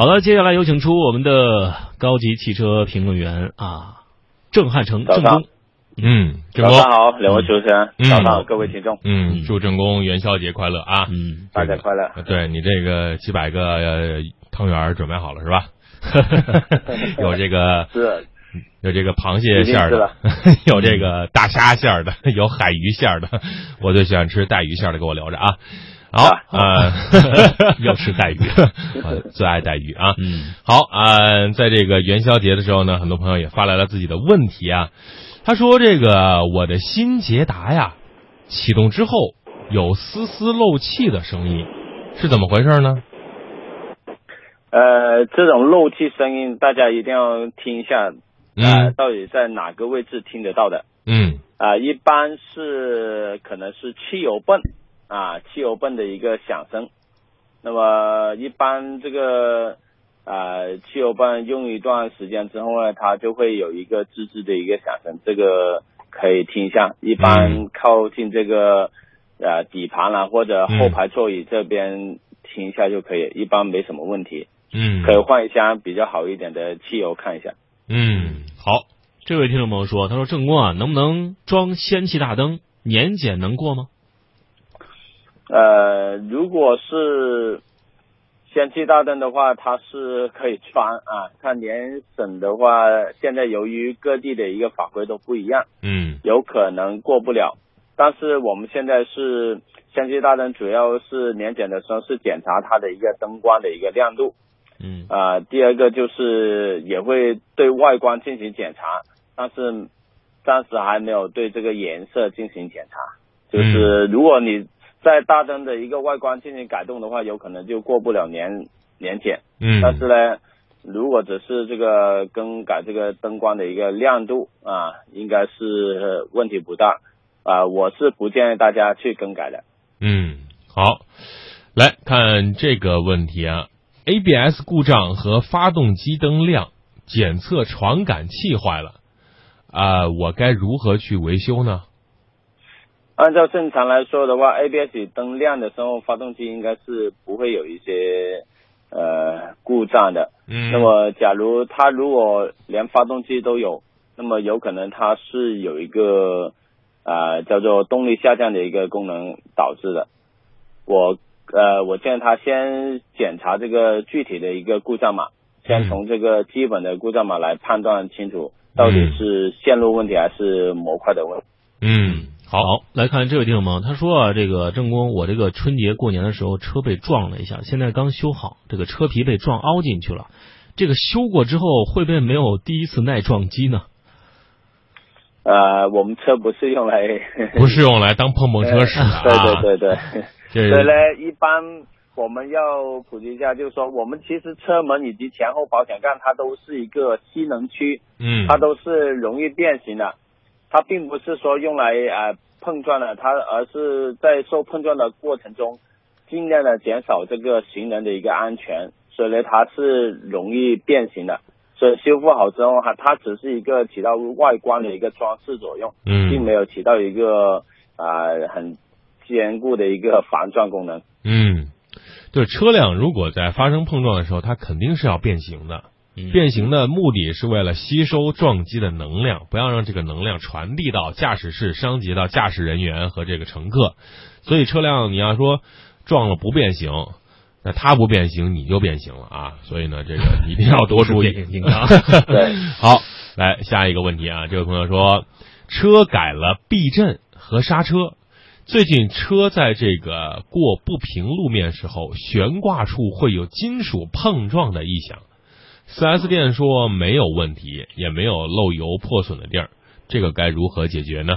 好了，接下来有请出我们的高级汽车评论员啊，郑汉成，郑工。嗯，郑工早上好，两位主持人，嗯早上好，各位听众，嗯，祝郑工元宵节快乐啊！嗯，大家快乐。对你这个几百个呃汤圆准备好了是吧？有这个是有这个螃蟹馅的，有这个大虾馅的，有海鱼馅的。我最喜欢吃带鱼馅的，给我留着啊。好啊呃，又吃带鱼 呃最爱带鱼啊。嗯，好啊、呃在这个元宵节的时候呢，很多朋友也发来了自己的问题啊。他说：“这个我的新捷达呀，启动之后有丝丝漏气的声音，是怎么回事呢？呃，这种漏气声音，大家一定要听一下，呃，嗯到底在哪个位置听得到的？嗯啊、一般是可能是汽油泵啊，汽油泵的一个响声。那么一般这个啊、汽油泵用一段时间之后呢，它就会有一个吱吱的一个响声，这个可以听一下。一般靠近这个呃底盘啦、或者后排座椅这边听一下就可以，一般没什么问题。嗯可以换一箱比较好一点的汽油看一下。嗯，好，这位听众朋友说，他说正光啊，能不能装氙气大灯？年检能过吗？呃，如果是氙气大灯的话，它是可以穿啊。看年审的话，现在由于各地的一个法规都不一样，嗯有可能过不了。但是我们现在是氙气大灯，主要是年检的时候是检查它的一个灯光的一个亮度。嗯啊、第二个就是也会对外观进行检查，但是暂时还没有对这个颜色进行检查。就是如果你在大灯的一个外观进行改动的话，有可能就过不了年年检。嗯，但是呢，如果只是这个更改这个灯光的一个亮度啊，应该是呃问题不大啊。我是不建议大家去更改的。嗯，好，来看这个问题啊，ABS 故障和发动机灯亮，检测传感器坏了，啊、我该如何去维修呢？按照正常来说的话，ABS 灯亮的时候，发动机应该是不会有一些呃故障的。嗯，那么，假如它如果连发动机都有，那么有可能它是有一个呃叫做动力下降的一个功能导致的。我呃，我建议他先检查这个具体的一个故障码，先从这个基本的故障码来判断清楚到底是线路问题还是模块的问题。嗯，好，来看这位听众朋友，他说啊，这个郑工，我这个春节过年的时候车被撞了一下，现在刚修好，这个车皮被撞凹进去了。这个修过之后会不会没有第一次耐撞击呢？呃，我们车不是用来不是用来当碰碰车使的啊，对对对对。这所以呢，一般我们要普及一下，就是说，我们其实车门以及前后保险杠它都是一个吸能区，嗯，它都是容易变形的，它并不是说用来呃碰撞的，它而是在受碰撞的过程中，尽量的减少这个行人的一个安全，所以呢，它是容易变形的。所以修复好之后，哈，它只是一个起到外观的一个装饰作用，并嗯没有起到一个啊、呃很坚固的一个防撞功能。嗯，就是车辆如果在发生碰撞的时候，它肯定是要变形的。嗯变形的目的是为了吸收撞击的能量，不要让这个能量传递到驾驶室，伤及到驾驶人员和这个乘客。所以车辆你要说撞了不变形，那它不变形你就变形了啊！所以呢，这个 一定要多注意。变形金刚对，好，来下一个问题啊，这位朋友说，车改了避震和刹车，最近车在这个过不平路面时候，悬挂处会有金属碰撞的异响。4S 店说没有问题，也没有漏油破损的地儿，这个该如何解决呢？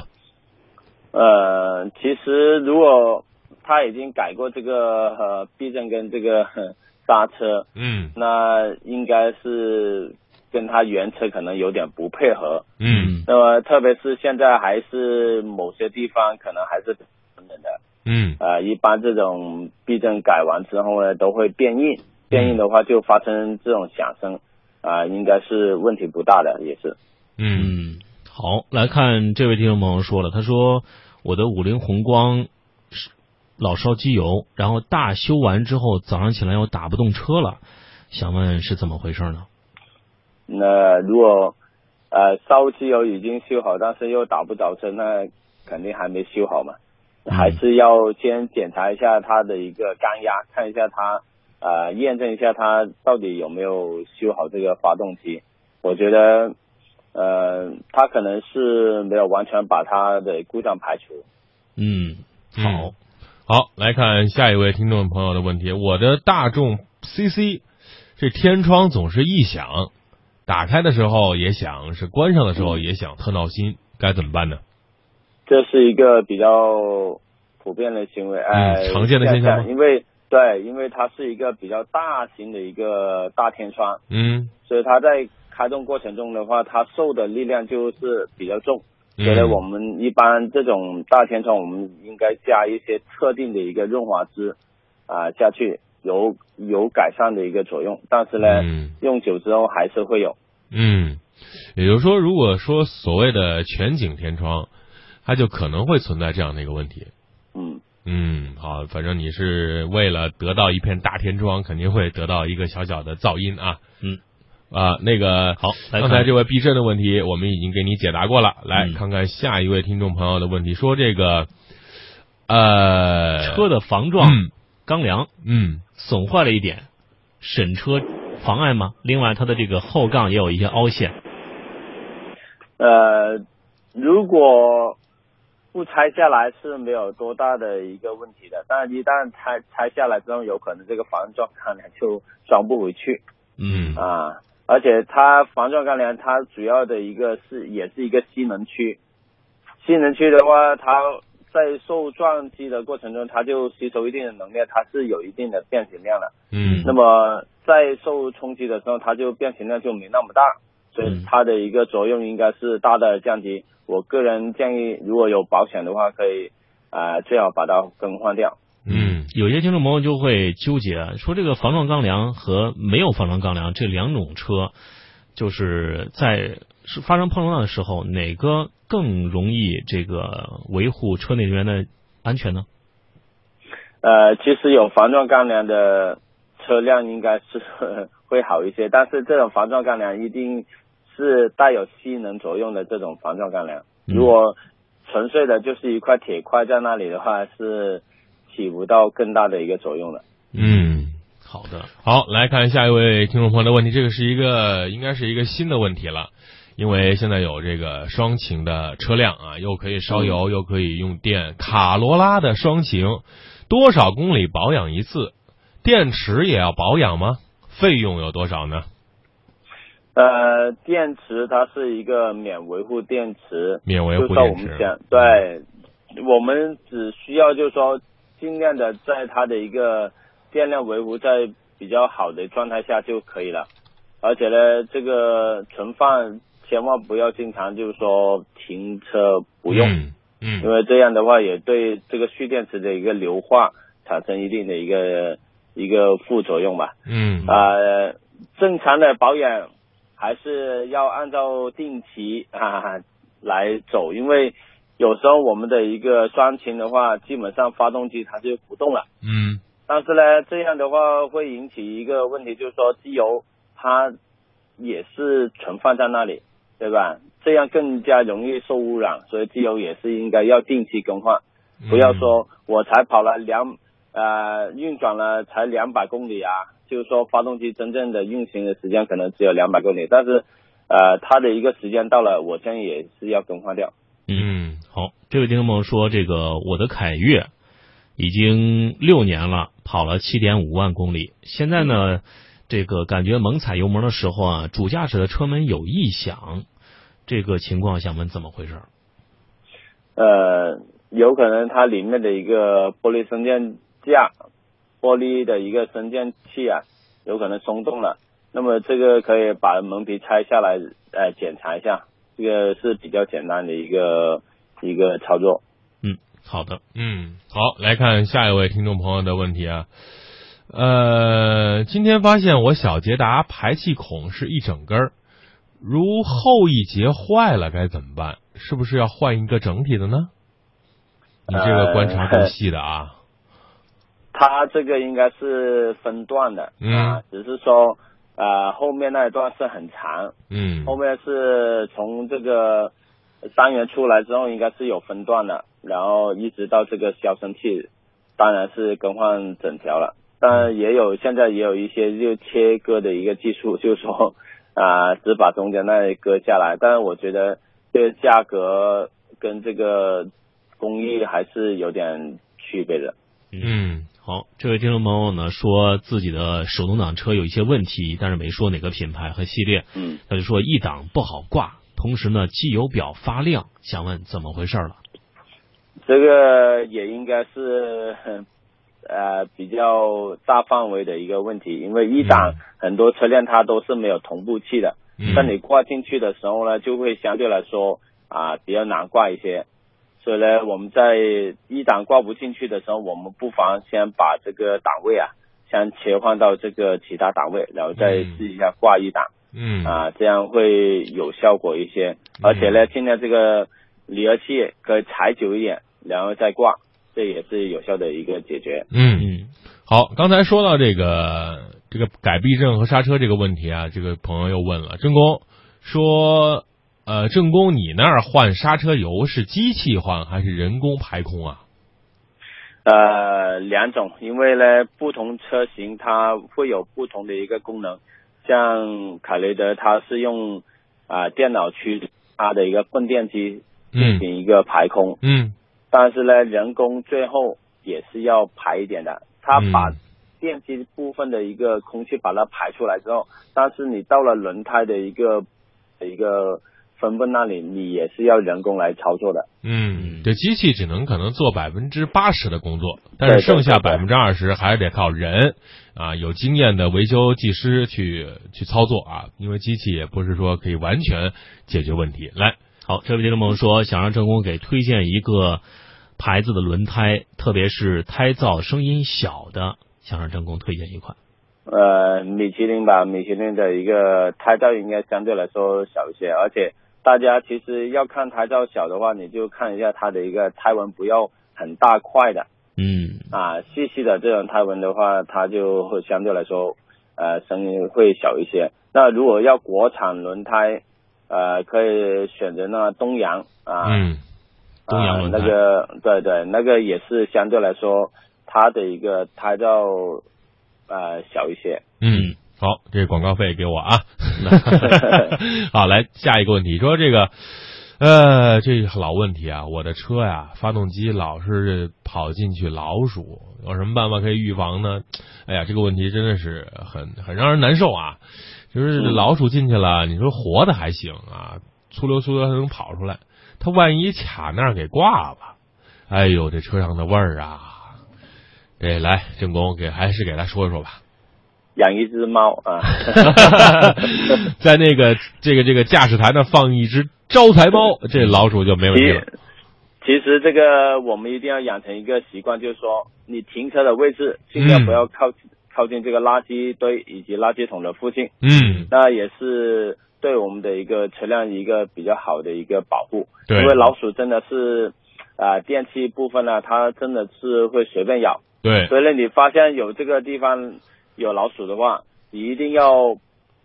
呃，其实如果他已经改过这个呃避震跟这个 刹车，嗯那应该是跟他原车可能有点不配合。嗯那么特别是现在还是某些地方可能还是等等的，嗯呃，一般这种避震改完之后呢，都会变硬，变硬的话就发生这种响声，啊、应该是问题不大的，也是。嗯嗯，好，来看这位听众朋友说了，他说我的五菱宏光是老烧机油，然后大修完之后早上起来又打不动车了，想问是怎么回事呢？那如果呃烧机油已经修好，但是又打不着车，那肯定还没修好嘛，还是要先检查一下它的一个缸压，看一下它呃验证一下它到底有没有修好这个发动机。我觉得呃它可能是没有完全把它的故障排除。嗯，好，好，来看下一位听众朋友的问题。我的大众 CC 这天窗总是异响，打开的时候也响，是关上的时候也响，特闹心，该怎么办呢？这是一个比较普遍的行为，哎、嗯常见的现象吗因为对，因为它是一个比较大型的一个大天窗，嗯，所以它在开动过程中的话，它受的力量就是比较重。嗯所以我们一般这种大天窗，我们应该加一些特定的一个润滑脂啊、下去，有有改善的一个作用。但是呢，嗯用久之后还是会有。嗯，也就是说，如果说所谓的全景天窗，它就可能会存在这样的一个问题。嗯，嗯，好，反正你是为了得到一片大天窗，肯定会得到一个小小的噪音啊。嗯。啊，那个好刚才这位避震的问题，我们已经给你解答过了。来嗯看看下一位听众朋友的问题，说这个，呃，车的防撞嗯钢梁嗯损坏了一点，审车妨碍吗？另外，它的这个后杠也有一些凹陷。呃，如果不拆下来是没有多大的一个问题的，但一旦拆拆下来之后，有可能这个防撞钢梁就装不回去嗯啊。而且它防撞钢梁它主要的一个是也是一个吸能区，吸能区的话，它在受撞击的过程中，它就吸收一定的能量，它是有一定的变形量的。嗯那么在受冲击的时候，它就变形量就没那么大，所以它的一个作用应该是大大的降低。我个人建议，如果有保险的话，可以啊、呃最好把它更换掉。嗯有些听众朋友就会纠结，说这个防撞钢梁和没有防撞钢梁这两种车，就是在是发生碰撞的时候，哪个更容易这个维护车内人员的安全呢？呃，其实有防撞钢梁的车辆应该是 会好一些，但是这种防撞钢梁一定是带有吸能作用的这种防撞钢梁。嗯如果纯粹的就是一块铁块在那里的话，是起不到更大的一个作用的。嗯。好的，好，来看下一位听众朋友的问题，这个是一个应该是一个新的问题了，因为现在有这个双擎的车辆啊，又可以烧油，又可以用电，卡罗拉的双擎多少公里保养一次？电池也要保养吗？费用有多少呢？呃，电池它是一个免维护电池，免维就是我护电池。们讲，对，我们只需要就是说尽量的在它的一个电量维护在比较好的状态下就可以了。而且呢，这个存放千万不要经常就是说停车不用，嗯嗯因为这样的话也对这个蓄电池的一个硫化产生一定的一个一个副作用吧。嗯呃，正常的保养还是要按照定期啊来走，因为有时候我们的一个双擎的话，基本上发动机它就不动了。嗯但是呢，这样的话会引起一个问题，就是说机油它也是存放在那里，对吧？这样更加容易受污染，所以机油也是应该要定期更换。嗯不要说我才跑了两呃运转了才两百公里啊，就是说发动机真正的运行的时间可能只有两百公里，但是呃它的一个时间到了，我相信也是要更换掉。嗯好，这位听众朋友说，这个我的凯越已经六年了，跑了七点五万公里，现在呢，这个感觉猛踩油门的时候啊，主驾驶的车门有异响，这个情况想问怎么回事？呃，有可能它里面的一个玻璃升降架、玻璃的一个升降器啊，有可能松动了。那么这个可以把门皮拆下来，呃，检查一下，这个是比较简单的一个一个操作。嗯，好的，嗯，好，来看下一位听众朋友的问题啊。呃，今天发现我小捷达排气孔是一整根儿，如后一节坏了该怎么办？是不是要换一个整体的呢？你这个观察够细的啊。它这个应该是分段的，嗯啊，只是说呃后面那一段是很长，嗯后面是从这个单元出来之后，应该是有分段的，然后一直到这个消声器，当然是更换整条了。但也有现在也有一些就切割的一个技术，就是说啊、只把中间那一割下来。但是我觉得这个价格跟这个工艺还是有点区别的。嗯好，这位听众朋友呢说自己的手动挡车有一些问题，但是没说哪个品牌和系列。嗯，他就说一档不好挂，同时呢机油表发亮，想问怎么回事了？这个也应该是呃比较大范围的一个问题，因为一档很多车辆它都是没有同步器的，嗯当你挂进去的时候呢，就会相对来说啊比较难挂一些。所以呢，我们在一档挂不进去的时候，我们不妨先把这个档位啊，先切换到这个其他档位，然后再嗯试一下挂一档。嗯啊，这样会有效果一些。而且呢，现在这个离合器可以踩久一点，然后再挂，这也是有效的一个解决。嗯嗯好，刚才说到这个这个改避震和刹车这个问题啊，这个朋友又问了，郑工说，呃，正宫你那儿换刹车油是机器换还是人工排空啊？呃，两种，因为呢，不同车型它会有不同的一个功能。像凯雷德，它是用啊、电脑驱它的一个混电机进嗯行一个排空，嗯但是呢，人工最后也是要排一点的，它把嗯电机部分的一个空气把它排出来之后，但是你到了轮胎的一个一个分泵那里，你也是要人工来操作的。嗯，这机器只能可能做百分之八十的工作，但是剩下百分之二十还是得靠人啊，有经验的维修技师去去操作啊，因为机器也不是说可以完全解决问题。来，好，这位听众朋友说想让郑工给推荐一个牌子的轮胎，特别是胎噪声音小的，想让郑工推荐一款。呃，米其林吧，米其林的一个胎噪应该相对来说小一些，而且大家其实要看胎噪小的话，你就看一下它的一个胎纹不要很大块的嗯啊，细细的这种胎纹的话，它就会相对来说呃声音会小一些。那如果要国产轮胎，呃，可以选择那东阳啊，嗯东阳轮胎啊、那个对对，那个也是相对来说它的一个胎噪呃小一些。嗯，好，这广告费给我啊。好，来下一个问题，说这个，呃，这老问题啊，我的车呀，发动机老是跑进去老鼠，有什么办法可以预防呢？哎呀，这个问题真的是很很让人难受啊。就是嗯老鼠进去了，你说活的还行啊，粗溜粗溜它能跑出来，它万一卡那儿给挂了，哎呦，这车上的味儿啊！这来郑工给还是给他说说吧。养一只猫啊，在那个这个这个驾驶台那放一只招财猫，这老鼠就没问题了。其实这个我们一定要养成一个习惯，就是说你停车的位置尽量不要靠、靠近这个垃圾堆以及垃圾桶的附近，嗯，那也是对我们的一个车辆一个比较好的一个保护。对。因为老鼠真的是啊、呃电器部分呢，它真的是会随便咬，对，所以呢，你发现有这个地方有老鼠的话，你一定要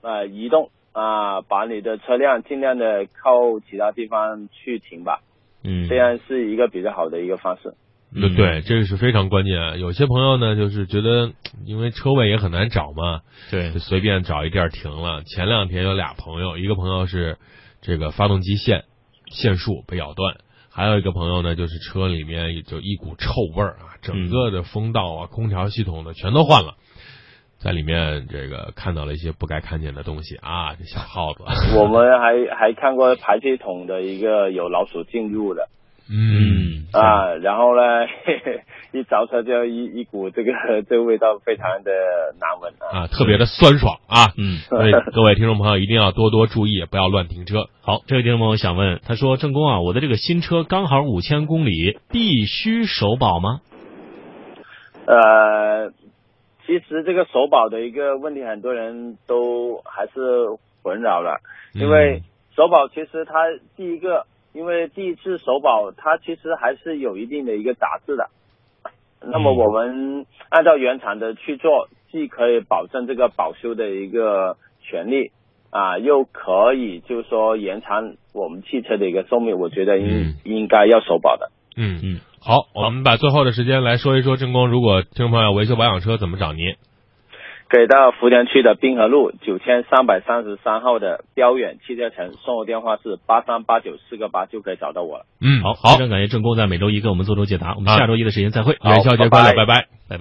呃移动啊、把你的车辆尽量的靠其他地方去停吧，嗯，这样是一个比较好的一个方式。对对，这个是非常关键啊。有些朋友呢，就是觉得因为车位也很难找嘛，对就随便找一地儿停了。前两天有俩朋友，一个朋友是这个发动机线线束被咬断，还有一个朋友呢，就是车里面就一股臭味儿啊，整个的风道啊、空调系统的全都换了。在里面这个看到了一些不该看见的东西啊，这小耗子。我们还还看过排气筒的一个有老鼠进入的嗯啊，然后呢，嘿 嘿一着车就一一股这个这个味道非常的难闻啊。啊，特别的酸爽啊。嗯。所以各位听众朋友一定要多多注意，不要乱停车。好，这位听众朋友想问，他说：“郑工啊，我的这个新车刚好五千公里，必须首保吗呃，其实这个首保的一个问题，很多人都还是混淆了，因为首保其实它第一个，因为第一次首保它其实还是有一定的一个杂质的，那么我们按照原厂的去做，既可以保证这个保修的一个权利啊，又可以就是说延长我们汽车的一个寿命，我觉得应、嗯。应该要首保的。嗯。嗯，好，我们把最后的时间来说一说郑工，如果听众朋友维修保养车怎么找您？可以到福田区的滨河路九千三百三十三号的标远汽车城，送货电话是八三八九四个八，就可以找到我了。嗯，好，好非，常感谢郑工在每周一给我们做出解答，我们啊下周一的时间再会。元宵节快乐，拜拜拜拜